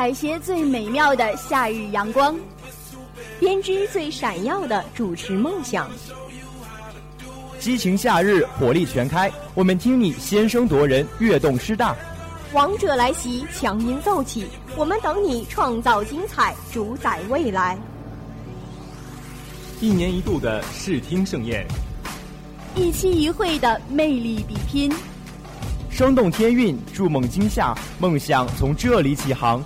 采撷最美妙的夏日阳光，编织最闪耀的主持梦想。激情夏日，火力全开，我们听你先声夺人，跃动师大。王者来袭，强音奏起，我们等你创造精彩，主宰未来。一年一度的视听盛宴，一期一会的魅力比拼，生动天韵，筑梦惊夏，梦想从这里起航。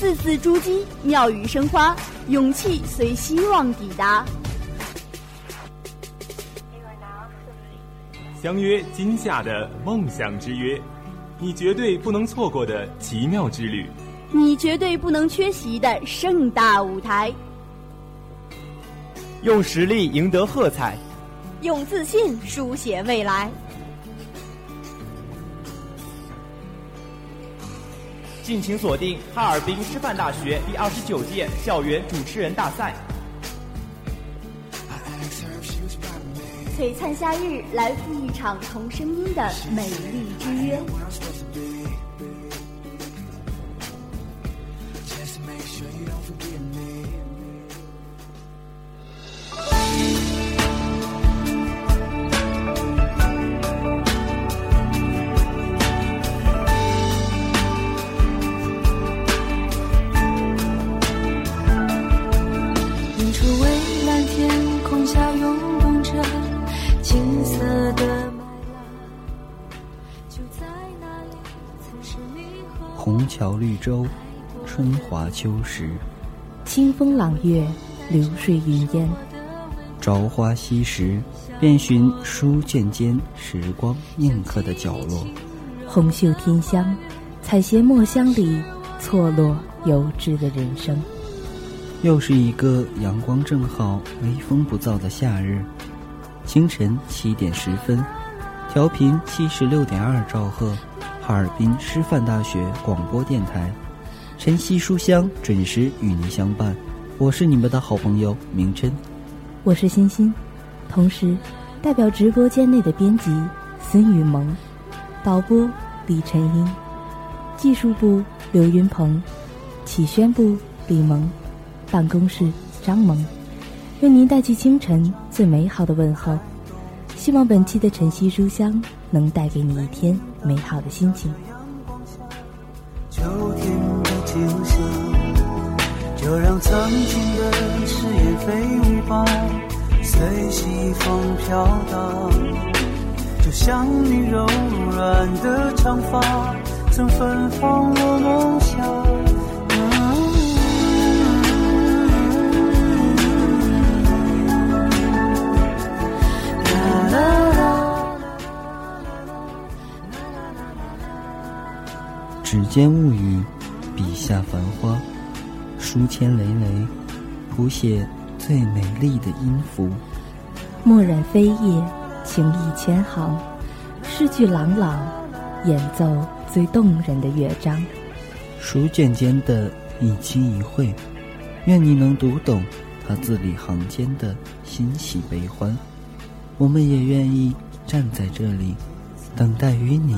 字字珠玑，妙语生花，勇气随希望抵达。相约今夏的梦想之约，你绝对不能错过的奇妙之旅，你绝对不能缺席的盛大舞台。用实力赢得喝彩，用自信书写未来。敬请锁定哈尔滨师范大学第二十九届校园主持人大赛，璀璨夏日，来赴一场同声音的美丽之约。秋时；清风朗月，流水云烟。朝花夕拾，遍寻书卷间时光印刻的角落。红袖添香，采撷墨香里错落有致的人生。又是一个阳光正好、微风不燥的夏日，清晨七点十分，调频七十六点二兆赫。哈尔滨师范大学广播电台，晨曦书香准时与您相伴。我是你们的好朋友明琛，我是欣欣，同时代表直播间内的编辑孙雨萌、导播李晨英、技术部刘云鹏、启宣部李萌、办公室张萌，为您带去清晨最美好的问候。希望本期的晨曦书香能带给你一天美好的心情。就让曾经的誓言飞舞吧，随西风飘荡。就像你柔软的长发，曾芬芳我梦想。指尖物语，笔下繁花，书签累累，谱写最美丽的音符。墨染飞叶，情意千行，诗句朗朗，演奏最动人的乐章。书卷间的一期一会，愿你能读懂他字里行间的欣喜悲欢。我们也愿意站在这里，等待与你，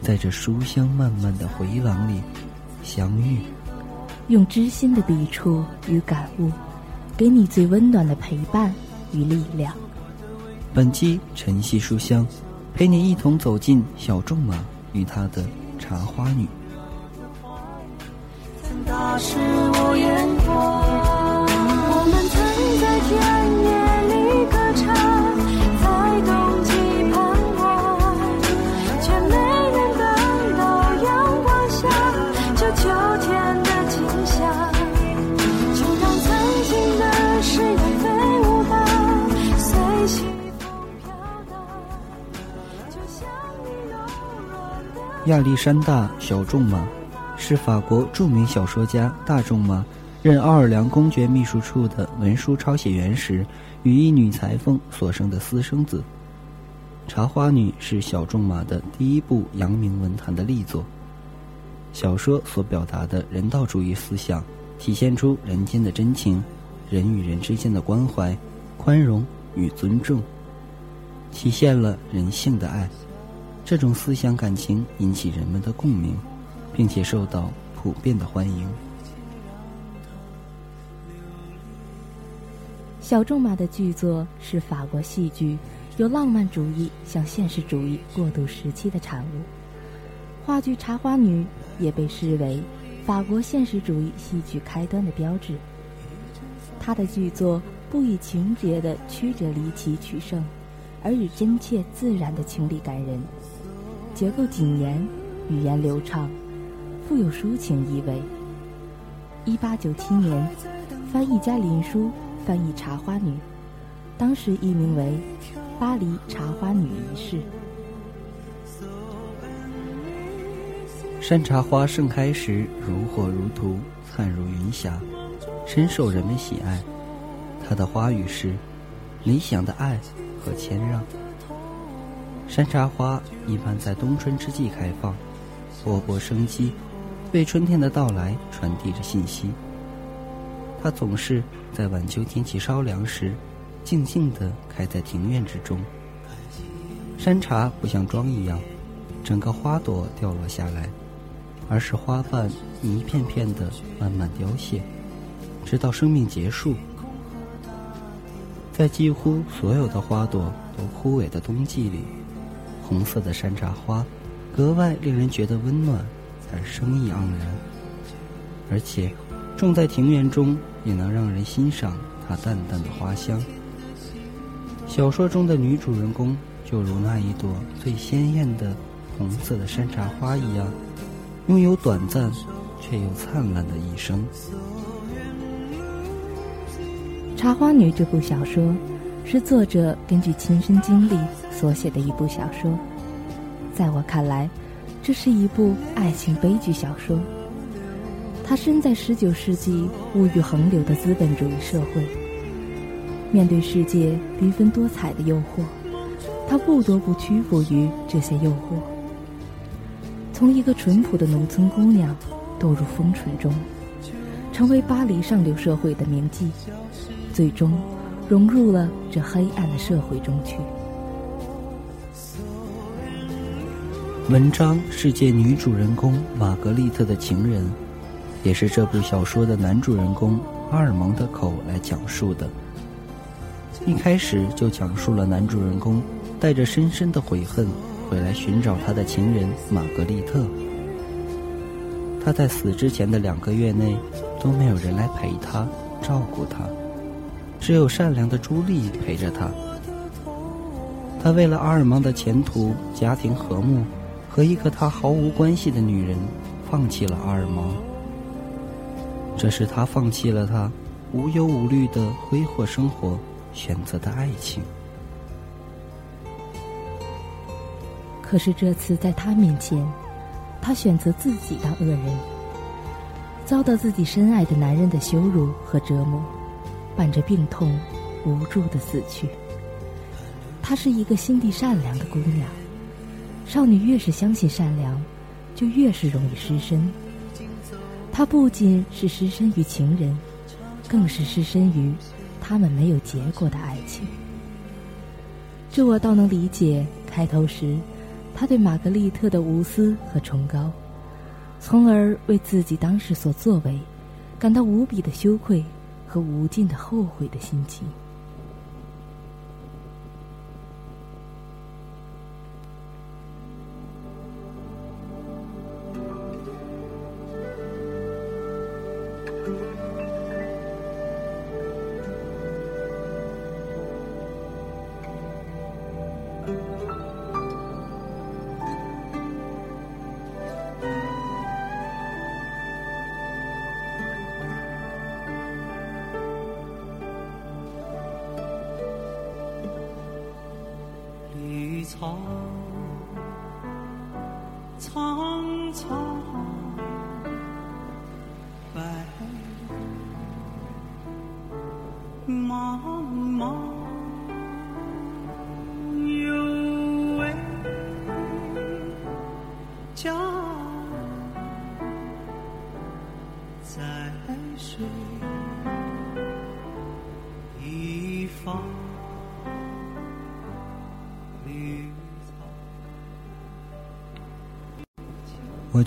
在这书香漫漫的回廊里相遇，用知心的笔触与感悟，给你最温暖的陪伴与力量。本期晨曦书香，陪你一同走进小仲马与他的茶花女。大是我眼眶，我们曾在田亚历山大·小仲马是法国著名小说家大仲马任奥尔良公爵秘书处的文书抄写员时，与一女裁缝所生的私生子。《茶花女》是小仲马的第一部扬名文坛的力作。小说所表达的人道主义思想，体现出人间的真情，人与人之间的关怀、宽容与尊重，体现了人性的爱。这种思想感情引起人们的共鸣。并且受到普遍的欢迎。小仲马的剧作是法国戏剧由浪漫主义向现实主义过渡时期的产物。话剧《茶花女》也被视为法国现实主义戏剧开端的标志。他的剧作不以情节的曲折离奇取胜，而以真切自然的情理感人，结构谨严，语言流畅。富有抒情意味。一八九七年，翻译家林书翻译《茶花女》，当时译名为《巴黎茶花女一世》。山茶花盛开时如火如荼，灿如云霞，深受人们喜爱。它的花语是理想的爱和谦让。山茶花一般在冬春之际开放，勃勃生机。为春天的到来传递着信息。它总是在晚秋天气稍凉时，静静地开在庭院之中。山茶不像妆一样，整个花朵掉落下来，而是花瓣一片片的慢慢凋谢，直到生命结束。在几乎所有的花朵都枯萎的冬季里，红色的山茶花格外令人觉得温暖。而生意盎然，而且种在庭院中也能让人欣赏它淡淡的花香。小说中的女主人公就如那一朵最鲜艳的红色的山茶花一样，拥有短暂却又灿烂的一生。《茶花女》这部小说是作者根据亲身经历所写的一部小说，在我看来。这是一部爱情悲剧小说。他身在十九世纪物欲横流的资本主义社会，面对世界缤纷多彩的诱惑，他不得不屈服于这些诱惑。从一个淳朴的农村姑娘，堕入风尘中，成为巴黎上流社会的名妓，最终融入了这黑暗的社会中去。文章是借女主人公玛格丽特的情人，也是这部小说的男主人公阿尔蒙的口来讲述的。一开始就讲述了男主人公带着深深的悔恨回来寻找他的情人玛格丽特。他在死之前的两个月内都没有人来陪他、照顾他，只有善良的朱莉陪着他。他为了阿尔蒙的前途、家庭和睦。和一个他毫无关系的女人，放弃了阿尔蒙。这是他放弃了他无忧无虑的挥霍生活，选择的爱情。可是这次在他面前，他选择自己当恶人，遭到自己深爱的男人的羞辱和折磨，伴着病痛，无助的死去。她是一个心地善良的姑娘。少女越是相信善良，就越是容易失身。她不仅是失身于情人，更是失身于他们没有结果的爱情。这我倒能理解。开头时，他对玛格丽特的无私和崇高，从而为自己当时所作为感到无比的羞愧和无尽的后悔的心情。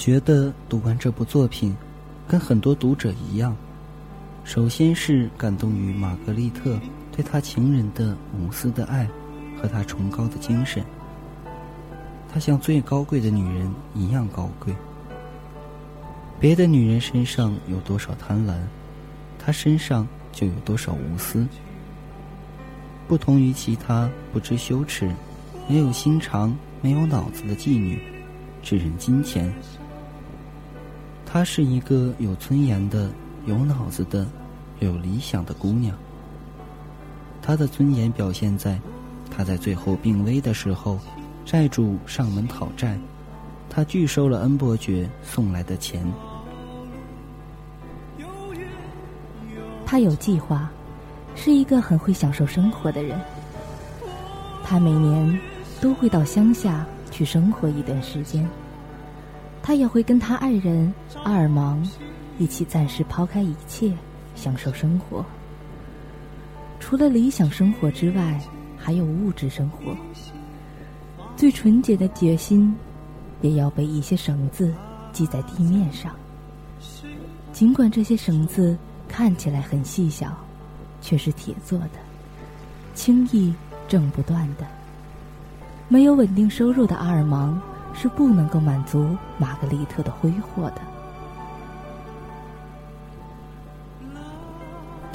觉得读完这部作品，跟很多读者一样，首先是感动于玛格丽特对他情人的无私的爱和他崇高的精神。她像最高贵的女人一样高贵。别的女人身上有多少贪婪，她身上就有多少无私。不同于其他不知羞耻、没有心肠、没有脑子的妓女，只认金钱。她是一个有尊严的、有脑子的、有理想的姑娘。她的尊严表现在，她在最后病危的时候，债主上门讨债，她拒收了恩伯爵送来的钱。她有计划，是一个很会享受生活的人。她每年都会到乡下去生活一段时间。他也会跟他爱人阿尔芒一起暂时抛开一切，享受生活。除了理想生活之外，还有物质生活。最纯洁的决心，也要被一些绳子系在地面上。尽管这些绳子看起来很细小，却是铁做的，轻易挣不断的。没有稳定收入的阿尔芒。是不能够满足玛格丽特的挥霍的。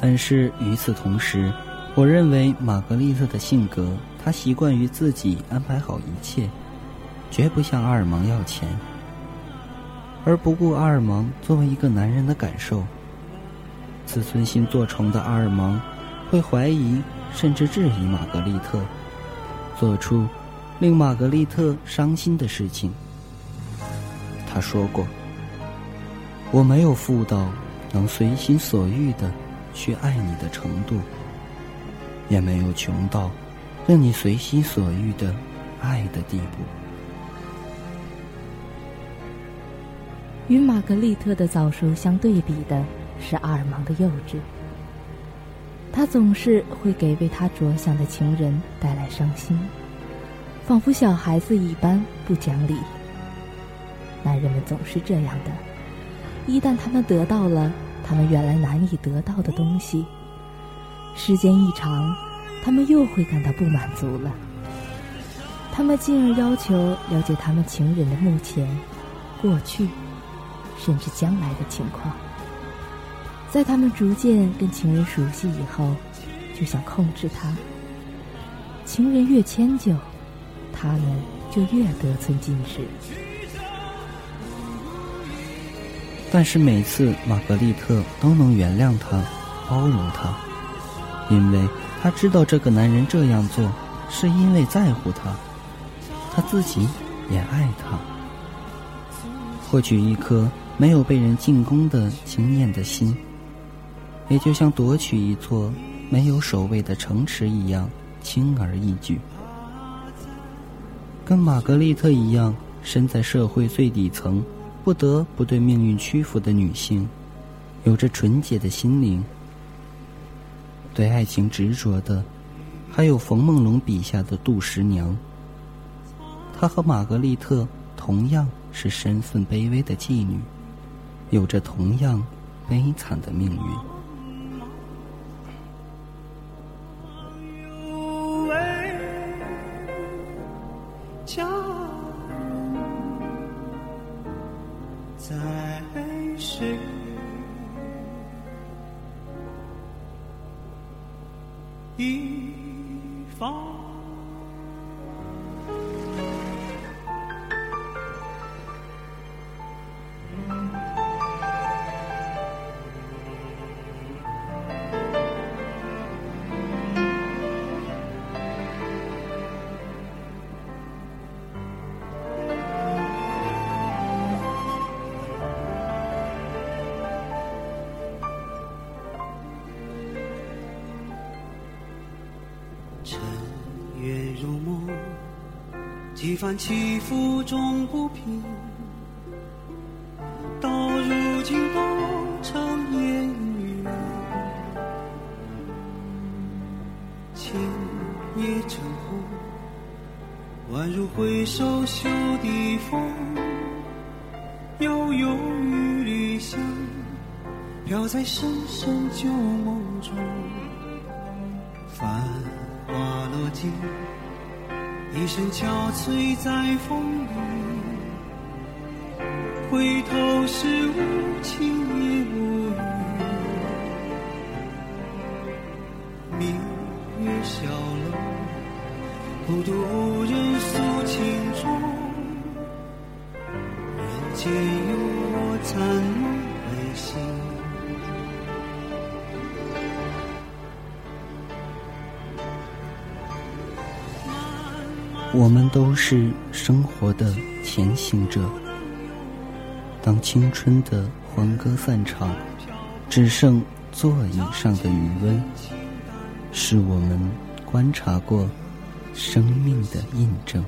但是与此同时，我认为玛格丽特的性格，她习惯于自己安排好一切，绝不向阿尔芒要钱，而不顾阿尔芒作为一个男人的感受。自尊心做成的阿尔芒，会怀疑甚至质疑玛格丽特，做出。令玛格丽特伤心的事情，他说过：“我没有富到能随心所欲的去爱你的程度，也没有穷到令你随心所欲的爱的地步。”与玛格丽特的早熟相对比的是阿尔芒的幼稚，他总是会给为他着想的情人带来伤心。仿佛小孩子一般不讲理。男人们总是这样的，一旦他们得到了他们原来难以得到的东西，时间一长，他们又会感到不满足了。他们进而要求了解他们情人的目前、过去，甚至将来的情况。在他们逐渐跟情人熟悉以后，就想控制他。情人越迁就。他们就越得寸进尺。但是每次玛格丽特都能原谅他，包容他，因为他知道这个男人这样做是因为在乎他，他自己也爱他。获取一颗没有被人进攻的惊艳的心，也就像夺取一座没有守卫的城池一样轻而易举。跟玛格丽特一样，身在社会最底层，不得不对命运屈服的女性，有着纯洁的心灵。对爱情执着的，还有冯梦龙笔下的杜十娘。她和玛格丽特同样是身份卑微的妓女，有着同样悲惨的命运。家人在谁一方？番起伏终不平，到如今都成烟云。情也成红，宛如回首袖底风。悠悠一缕香，飘在深深旧梦中。繁华落尽。一身憔悴在风雨，回头时无情也无语。明月小楼，孤独无人诉情衷。人间我们都是生活的前行者。当青春的欢歌散场，只剩座椅上的余温，是我们观察过生命的印证。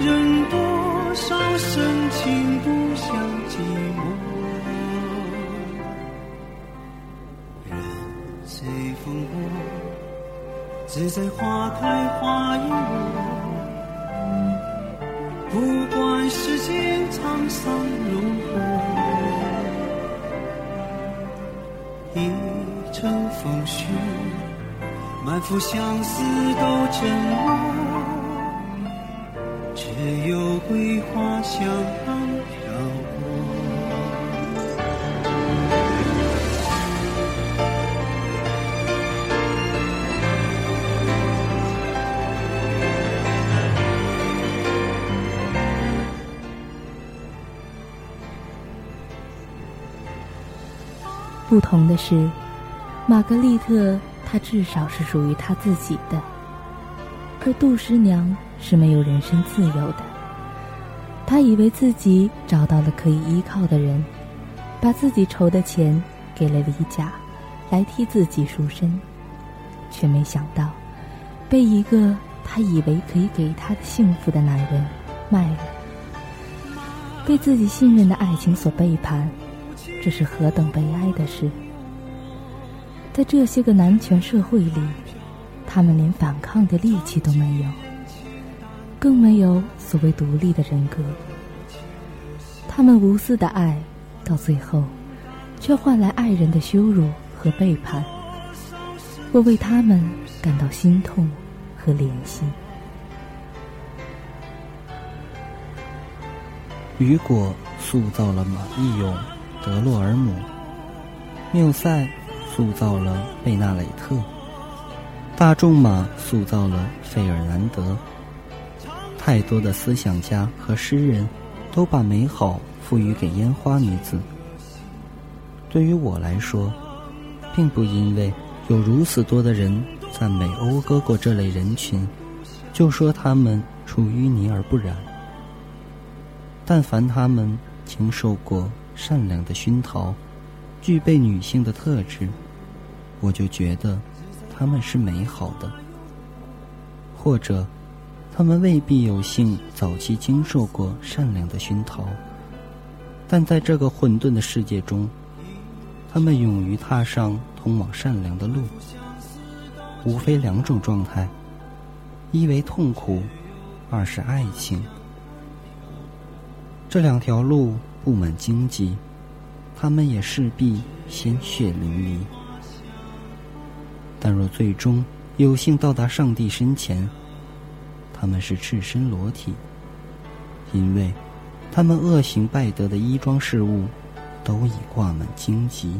人多少深情不想寂只在花开花已落，不管世间沧桑如何，一城风絮，满腹相思都沉默，只有桂花香飘不同的是，玛格丽特她至少是属于她自己的，而杜十娘是没有人身自由的。她以为自己找到了可以依靠的人，把自己筹的钱给了李甲，来替自己赎身，却没想到被一个她以为可以给她幸福的男人卖了，被自己信任的爱情所背叛。这是何等悲哀的事！在这些个男权社会里，他们连反抗的力气都没有，更没有所谓独立的人格。他们无私的爱，到最后，却换来爱人的羞辱和背叛。我为他们感到心痛和怜惜。雨果塑造了马义勇。德洛尔姆、缪塞塑造了贝纳雷特，大仲马塑造了费尔南德。太多的思想家和诗人，都把美好赋予给烟花女子。对于我来说，并不因为有如此多的人赞美讴歌过这类人群，就说他们出淤泥而不染。但凡他们经受过。善良的熏陶，具备女性的特质，我就觉得他们是美好的。或者，他们未必有幸早期经受过善良的熏陶，但在这个混沌的世界中，他们勇于踏上通往善良的路。无非两种状态：一为痛苦，二是爱情。这两条路布满荆棘，他们也势必鲜血淋漓。但若最终有幸到达上帝身前，他们是赤身裸体，因为他们恶行败德的衣装饰物都已挂满荆棘。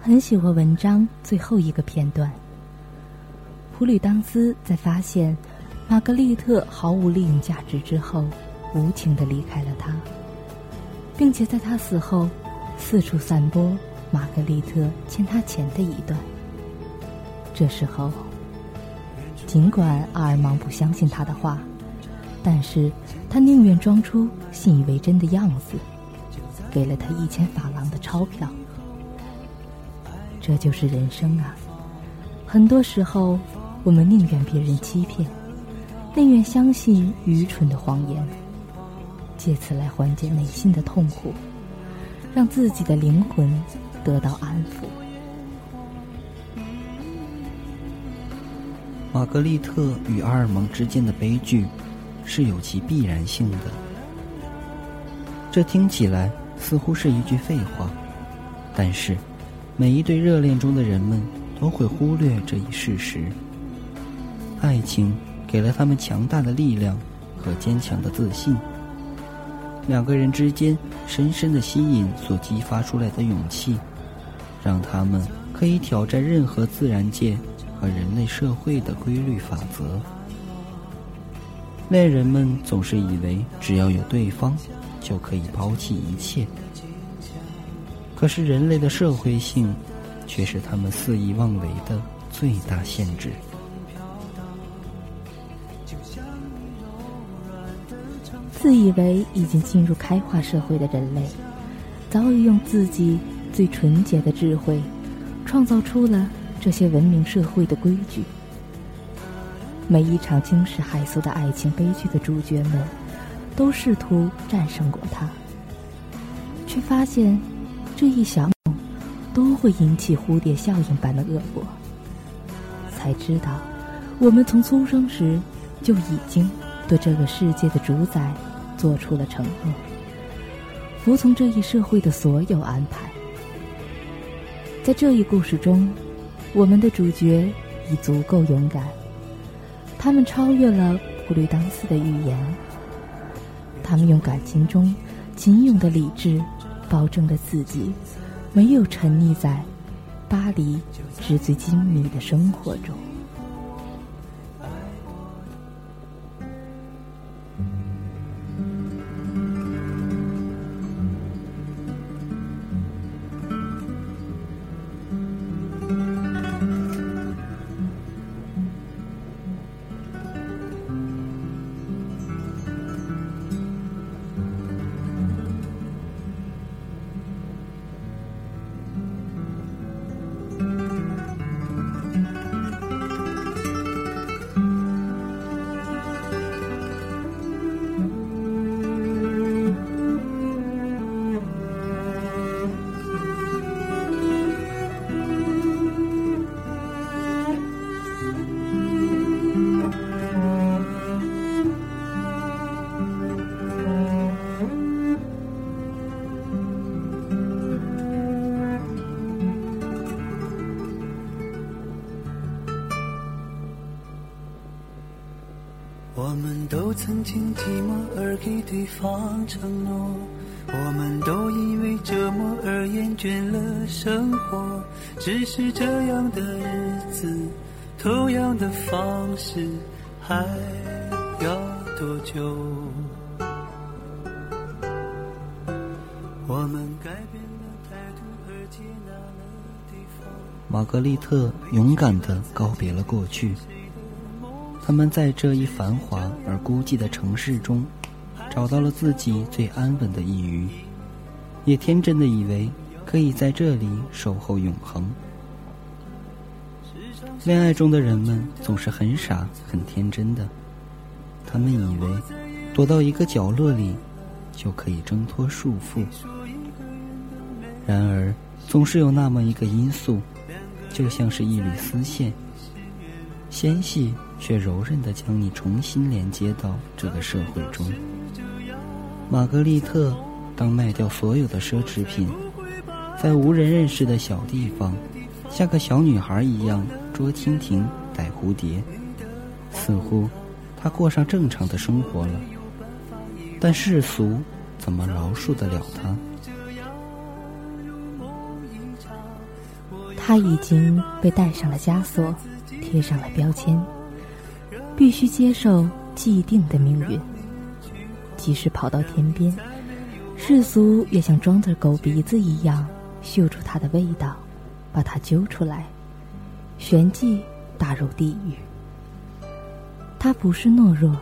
很喜欢文章最后一个片段。普吕当斯在发现玛格丽特毫无利用价值之后，无情的离开了他，并且在他死后。四处散播玛格丽特欠他钱的一段。这时候，尽管阿尔芒不相信他的话，但是他宁愿装出信以为真的样子，给了他一千法郎的钞票。这就是人生啊！很多时候，我们宁愿别人欺骗，宁愿相信愚蠢的谎言，借此来缓解内心的痛苦。让自己的灵魂得到安抚。玛格丽特与阿尔蒙之间的悲剧是有其必然性的。这听起来似乎是一句废话，但是每一对热恋中的人们都会忽略这一事实。爱情给了他们强大的力量和坚强的自信。两个人之间深深的吸引所激发出来的勇气，让他们可以挑战任何自然界和人类社会的规律法则。恋人们总是以为只要有对方，就可以抛弃一切。可是人类的社会性，却是他们肆意妄为的最大限制。自以为已经进入开化社会的人类，早已用自己最纯洁的智慧，创造出了这些文明社会的规矩。每一场惊世骇俗的爱情悲剧的主角们，都试图战胜过它，却发现这一想都会引起蝴蝶效应般的恶果。才知道，我们从出生时就已经。对这个世界的主宰做出了承诺，服从这一社会的所有安排。在这一故事中，我们的主角已足够勇敢，他们超越了普吕当斯的预言。他们用感情中仅有的理智，保证了自己没有沉溺在巴黎纸醉金迷的生活中。的方式，还要多久？我们改变了态度而接纳了对方。玛格丽特勇敢地告别了过去。他们在这一繁华而孤寂的城市中，找到了自己最安稳的一隅，也天真的以为可以在这里守候永恒。恋爱中的人们总是很傻、很天真的，他们以为躲到一个角落里就可以挣脱束缚。然而，总是有那么一个因素，就像是一缕丝线，纤细却柔韧的将你重新连接到这个社会中。玛格丽特当卖掉所有的奢侈品，在无人认识的小地方，像个小女孩一样捉蜻蜓、逮蝴蝶，似乎她过上正常的生活了。但世俗怎么饶恕得了她？她已经被戴上了枷锁，贴上了标签，必须接受既定的命运。即使跑到天边，世俗也像装着狗鼻子一样嗅出它的味道，把他揪出来，旋即打入地狱。他不是懦弱，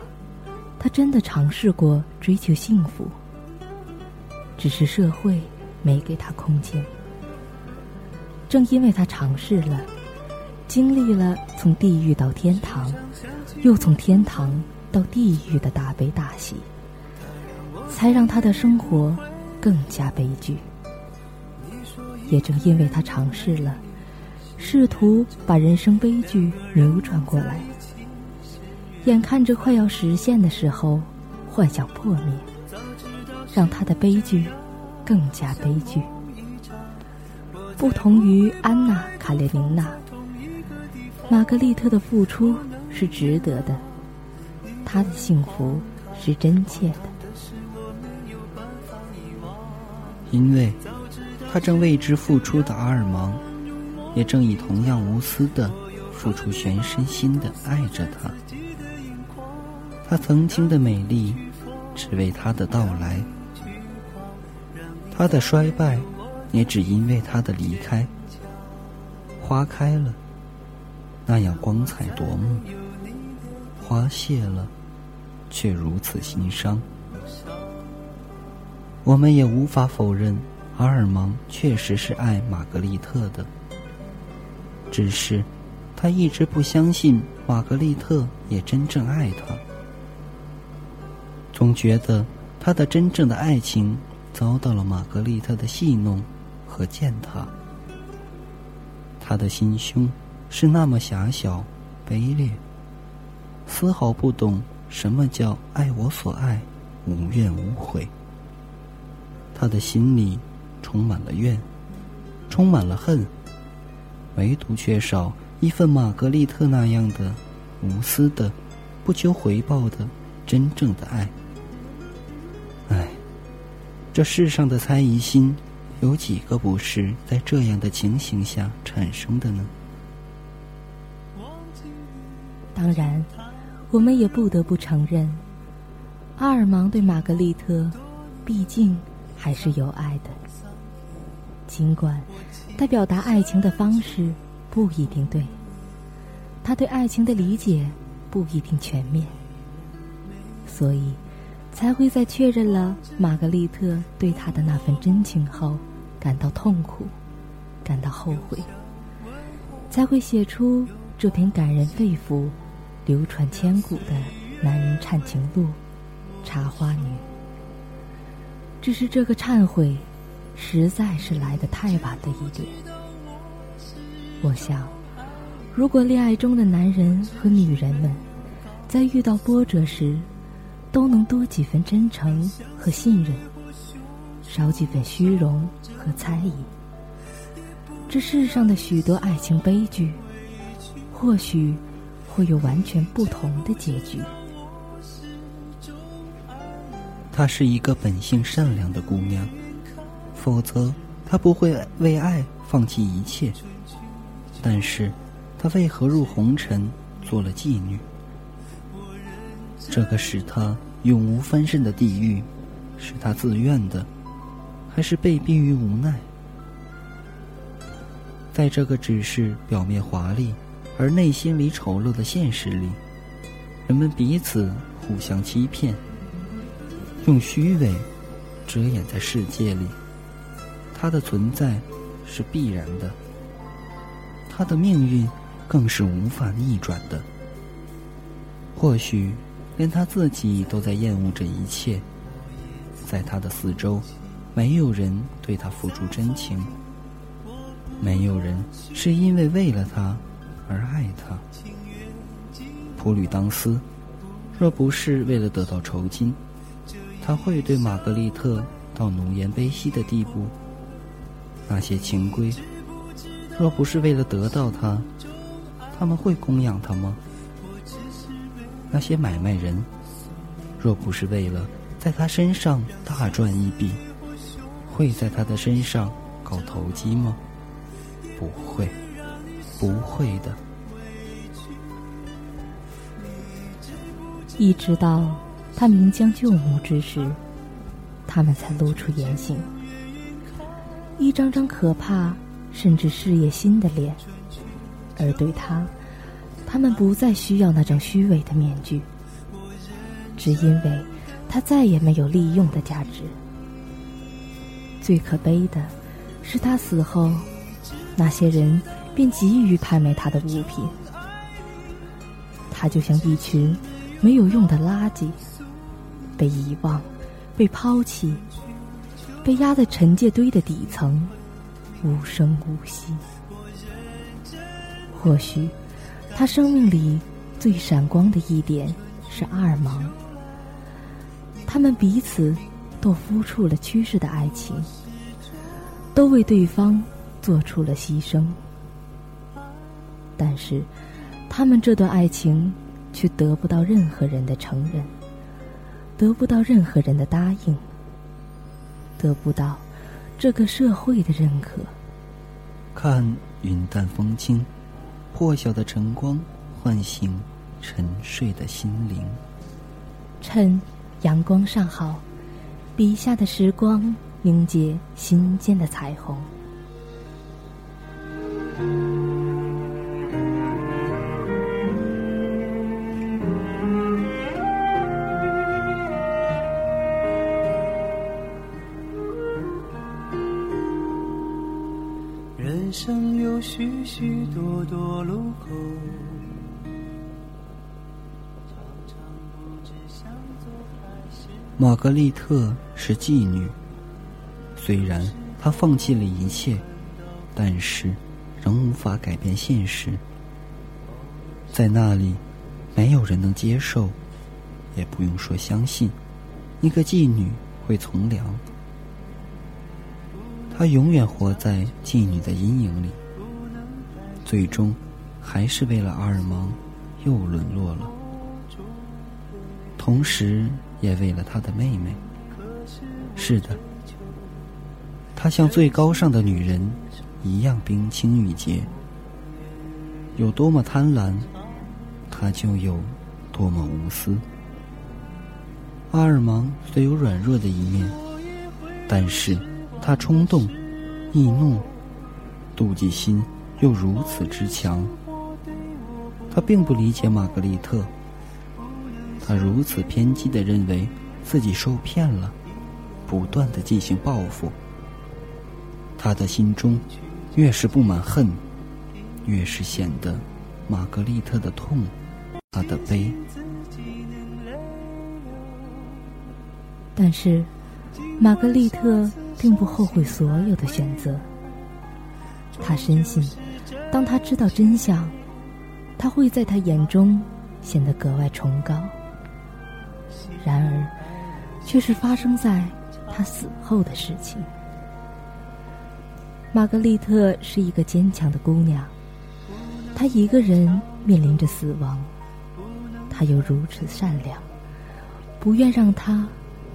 他真的尝试过追求幸福，只是社会没给他空间。正因为他尝试了，经历了从地狱到天堂，又从天堂到地狱的大悲大喜，才让他的生活更加悲剧。也正因为他尝试了，试图把人生悲剧扭转过来，眼看着快要实现的时候，幻想破灭，让他的悲剧更加悲剧。不同于安娜·卡列宁娜，玛格丽特的付出是值得的，她的幸福是真切的，因为她正为之付出的阿尔芒，也正以同样无私的付出全身心的爱着她。她曾经的美丽，只为他的到来；她的衰败。也只因为他的离开，花开了，那样光彩夺目；花谢了，却如此心伤。我们也无法否认，阿尔芒确实是爱玛格丽特的，只是他一直不相信玛格丽特也真正爱他，总觉得他的真正的爱情遭到了玛格丽特的戏弄。和践踏，他的心胸是那么狭小、卑劣，丝毫不懂什么叫爱我所爱，无怨无悔。他的心里充满了怨，充满了恨，唯独缺少一份玛格丽特那样的无私的、不求回报的真正的爱。唉，这世上的猜疑心。有几个不是在这样的情形下产生的呢？当然，我们也不得不承认，阿尔芒对玛格丽特，毕竟还是有爱的。尽管他表达爱情的方式不一定对，他对爱情的理解不一定全面，所以。才会在确认了玛格丽特对他的那份真情后，感到痛苦，感到后悔，才会写出这篇感人肺腑、流传千古的男人忏情录《茶花女》。只是这个忏悔，实在是来得太晚了一点。我想，如果恋爱中的男人和女人们，在遇到波折时，都能多几分真诚和信任，少几分虚荣和猜疑。这世上的许多爱情悲剧，或许会有完全不同的结局。她是一个本性善良的姑娘，否则他不会为爱放弃一切。但是，他为何入红尘做了妓女？这个使他永无翻身的地狱，是他自愿的，还是被逼于无奈？在这个只是表面华丽，而内心里丑陋的现实里，人们彼此互相欺骗，用虚伪遮掩在世界里。他的存在是必然的，他的命运更是无法逆转的。或许，连他自己都在厌恶这一切。在他的四周，没有人对他付出真情，没有人是因为为了他而爱他。普吕当斯，若不是为了得到酬金，他会对玛格丽特到浓颜卑膝的地步？那些情归，若不是为了得到他，他们会供养他吗？那些买卖人，若不是为了在他身上大赚一笔，会在他的身上搞投机吗？不会，不会的。一直到他名将就木之时，他们才露出原形。一张张可怕甚至事业心的脸，而对他，他们不再需要那张虚伪的面具，只因为他再也没有利用的价值。最可悲的是，他死后，那些人便急于拍卖他的物品，他就像一群没有用的垃圾，被遗忘，被抛弃。被压在陈界堆的底层，无声无息。或许，他生命里最闪光的一点是二盲。他们彼此都付出了趋势的爱情，都为对方做出了牺牲。但是，他们这段爱情却得不到任何人的承认，得不到任何人的答应。得不到这个社会的认可。看云淡风轻，破晓的晨光唤醒沉睡的心灵。趁阳光尚好，笔下的时光凝结心间的彩虹。许许多多路口。玛格丽特是妓女，虽然她放弃了一切，但是仍无法改变现实。在那里，没有人能接受，也不用说相信，一个妓女会从良。她永远活在妓女的阴影里。最终，还是为了阿尔芒，又沦落了。同时，也为了他的妹妹。是的，她像最高尚的女人一样冰清玉洁。有多么贪婪，她就有多么无私。阿尔芒虽有软弱的一面，但是他冲动、易怒、妒忌心。又如此之强，他并不理解玛格丽特。他如此偏激的认为自己受骗了，不断的进行报复。他的心中越是布满恨，越是显得玛格丽特的痛，他的悲。但是，玛格丽特并不后悔所有的选择。他深信。当他知道真相，他会在他眼中显得格外崇高。然而，却是发生在他死后的事情。玛格丽特是一个坚强的姑娘，她一个人面临着死亡，她又如此善良，不愿让他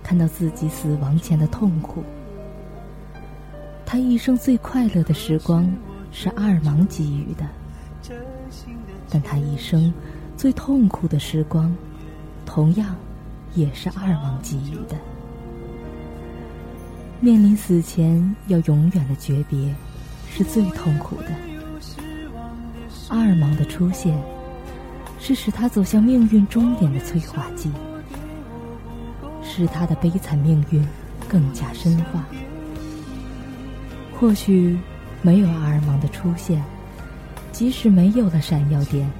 看到自己死亡前的痛苦。她一生最快乐的时光。是阿尔芒给予的，但他一生最痛苦的时光，同样也是阿尔芒给予的。面临死前要永远的诀别，是最痛苦的。阿尔芒的出现，是使他走向命运终点的催化剂，使他的悲惨命运更加深化。或许。没有阿尔芒的出现，即使没有了闪耀点，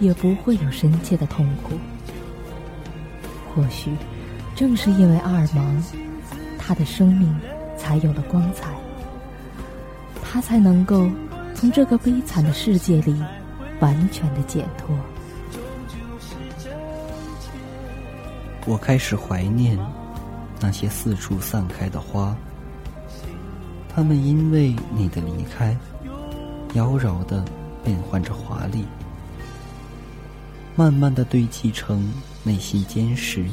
也不会有深切的痛苦。或许，正是因为阿尔芒，他的生命才有了光彩，他才能够从这个悲惨的世界里完全的解脱。我开始怀念那些四处散开的花，他们因为你的离开，妖娆的变换着华丽，慢慢的堆积成内心坚实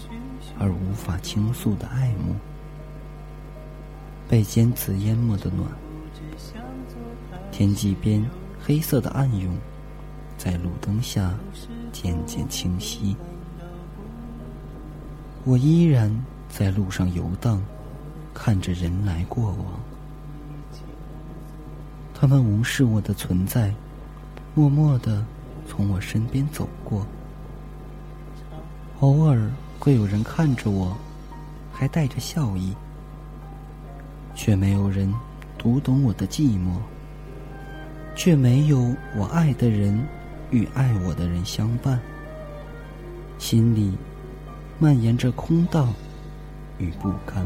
而无法倾诉的爱慕。被尖刺淹没的暖，天际边黑色的暗涌，在路灯下渐渐清晰。我依然在路上游荡，看着人来过往。他们无视我的存在，默默的从我身边走过。偶尔会有人看着我，还带着笑意，却没有人读懂我的寂寞，却没有我爱的人与爱我的人相伴，心里。蔓延着空荡与不甘。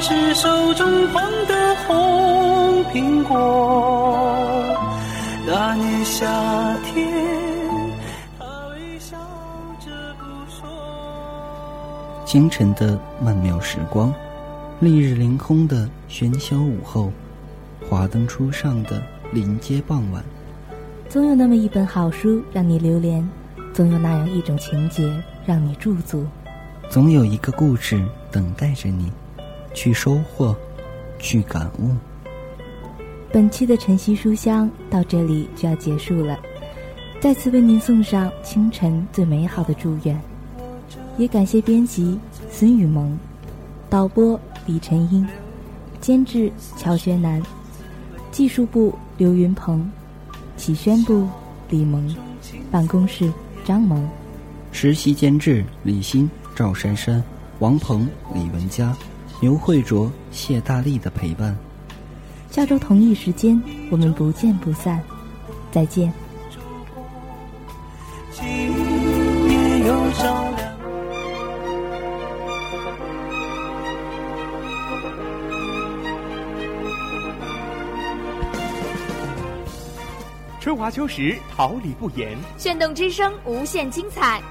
爱是手中捧的红苹果。那年夏天，他微笑着不说。清晨的曼妙时光，丽日凌空的喧嚣午后，华灯初上的临街傍晚。总有那么一本好书让你流连，总有那样一种情节让你驻足，总有一个故事等待着你，去收获，去感悟。本期的晨曦书香到这里就要结束了，再次为您送上清晨最美好的祝愿，也感谢编辑孙雨萌，导播李晨英，监制乔学南，技术部刘云鹏，启宣部李萌，办公室张萌，实习监制李欣、赵珊珊、王鹏、李文佳、牛慧卓、谢大力的陪伴。下周同一时间，我们不见不散，再见。春华秋实，桃李不言。炫动之声，无限精彩。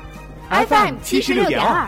FM 七十六点二。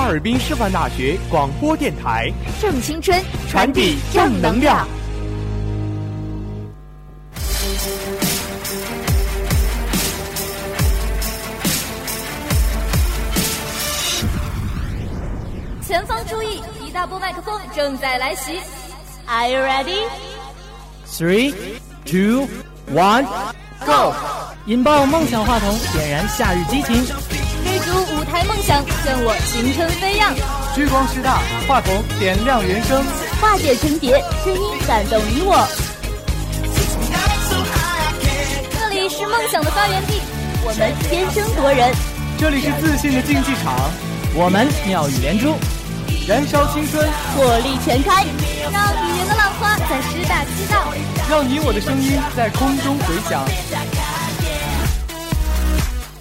哈尔滨师范大学广播电台。正青春传递正能量。前方注意一大波麦克风正在来袭。Are you ready? Three two one go! 引爆梦想话筒点燃夏日激情。梦想，赠我青春飞扬。聚光师大，话筒点亮人生，化解成蝶，声音感动你我。这里是梦想的发源地，我们天生夺人。这里是自信的竞技场，我们妙语连珠，燃烧青春，火力全开，让语言的浪花在师大激荡，让你我的声音在空中回响。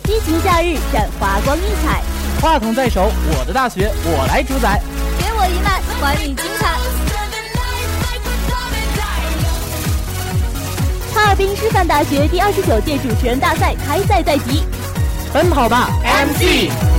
激情夏日展华光溢彩，话筒在手，我的大学我来主宰，给我一脉，还你精彩。哈尔滨师范大学第二十九届主持人大赛开赛在即。奔跑吧，MC！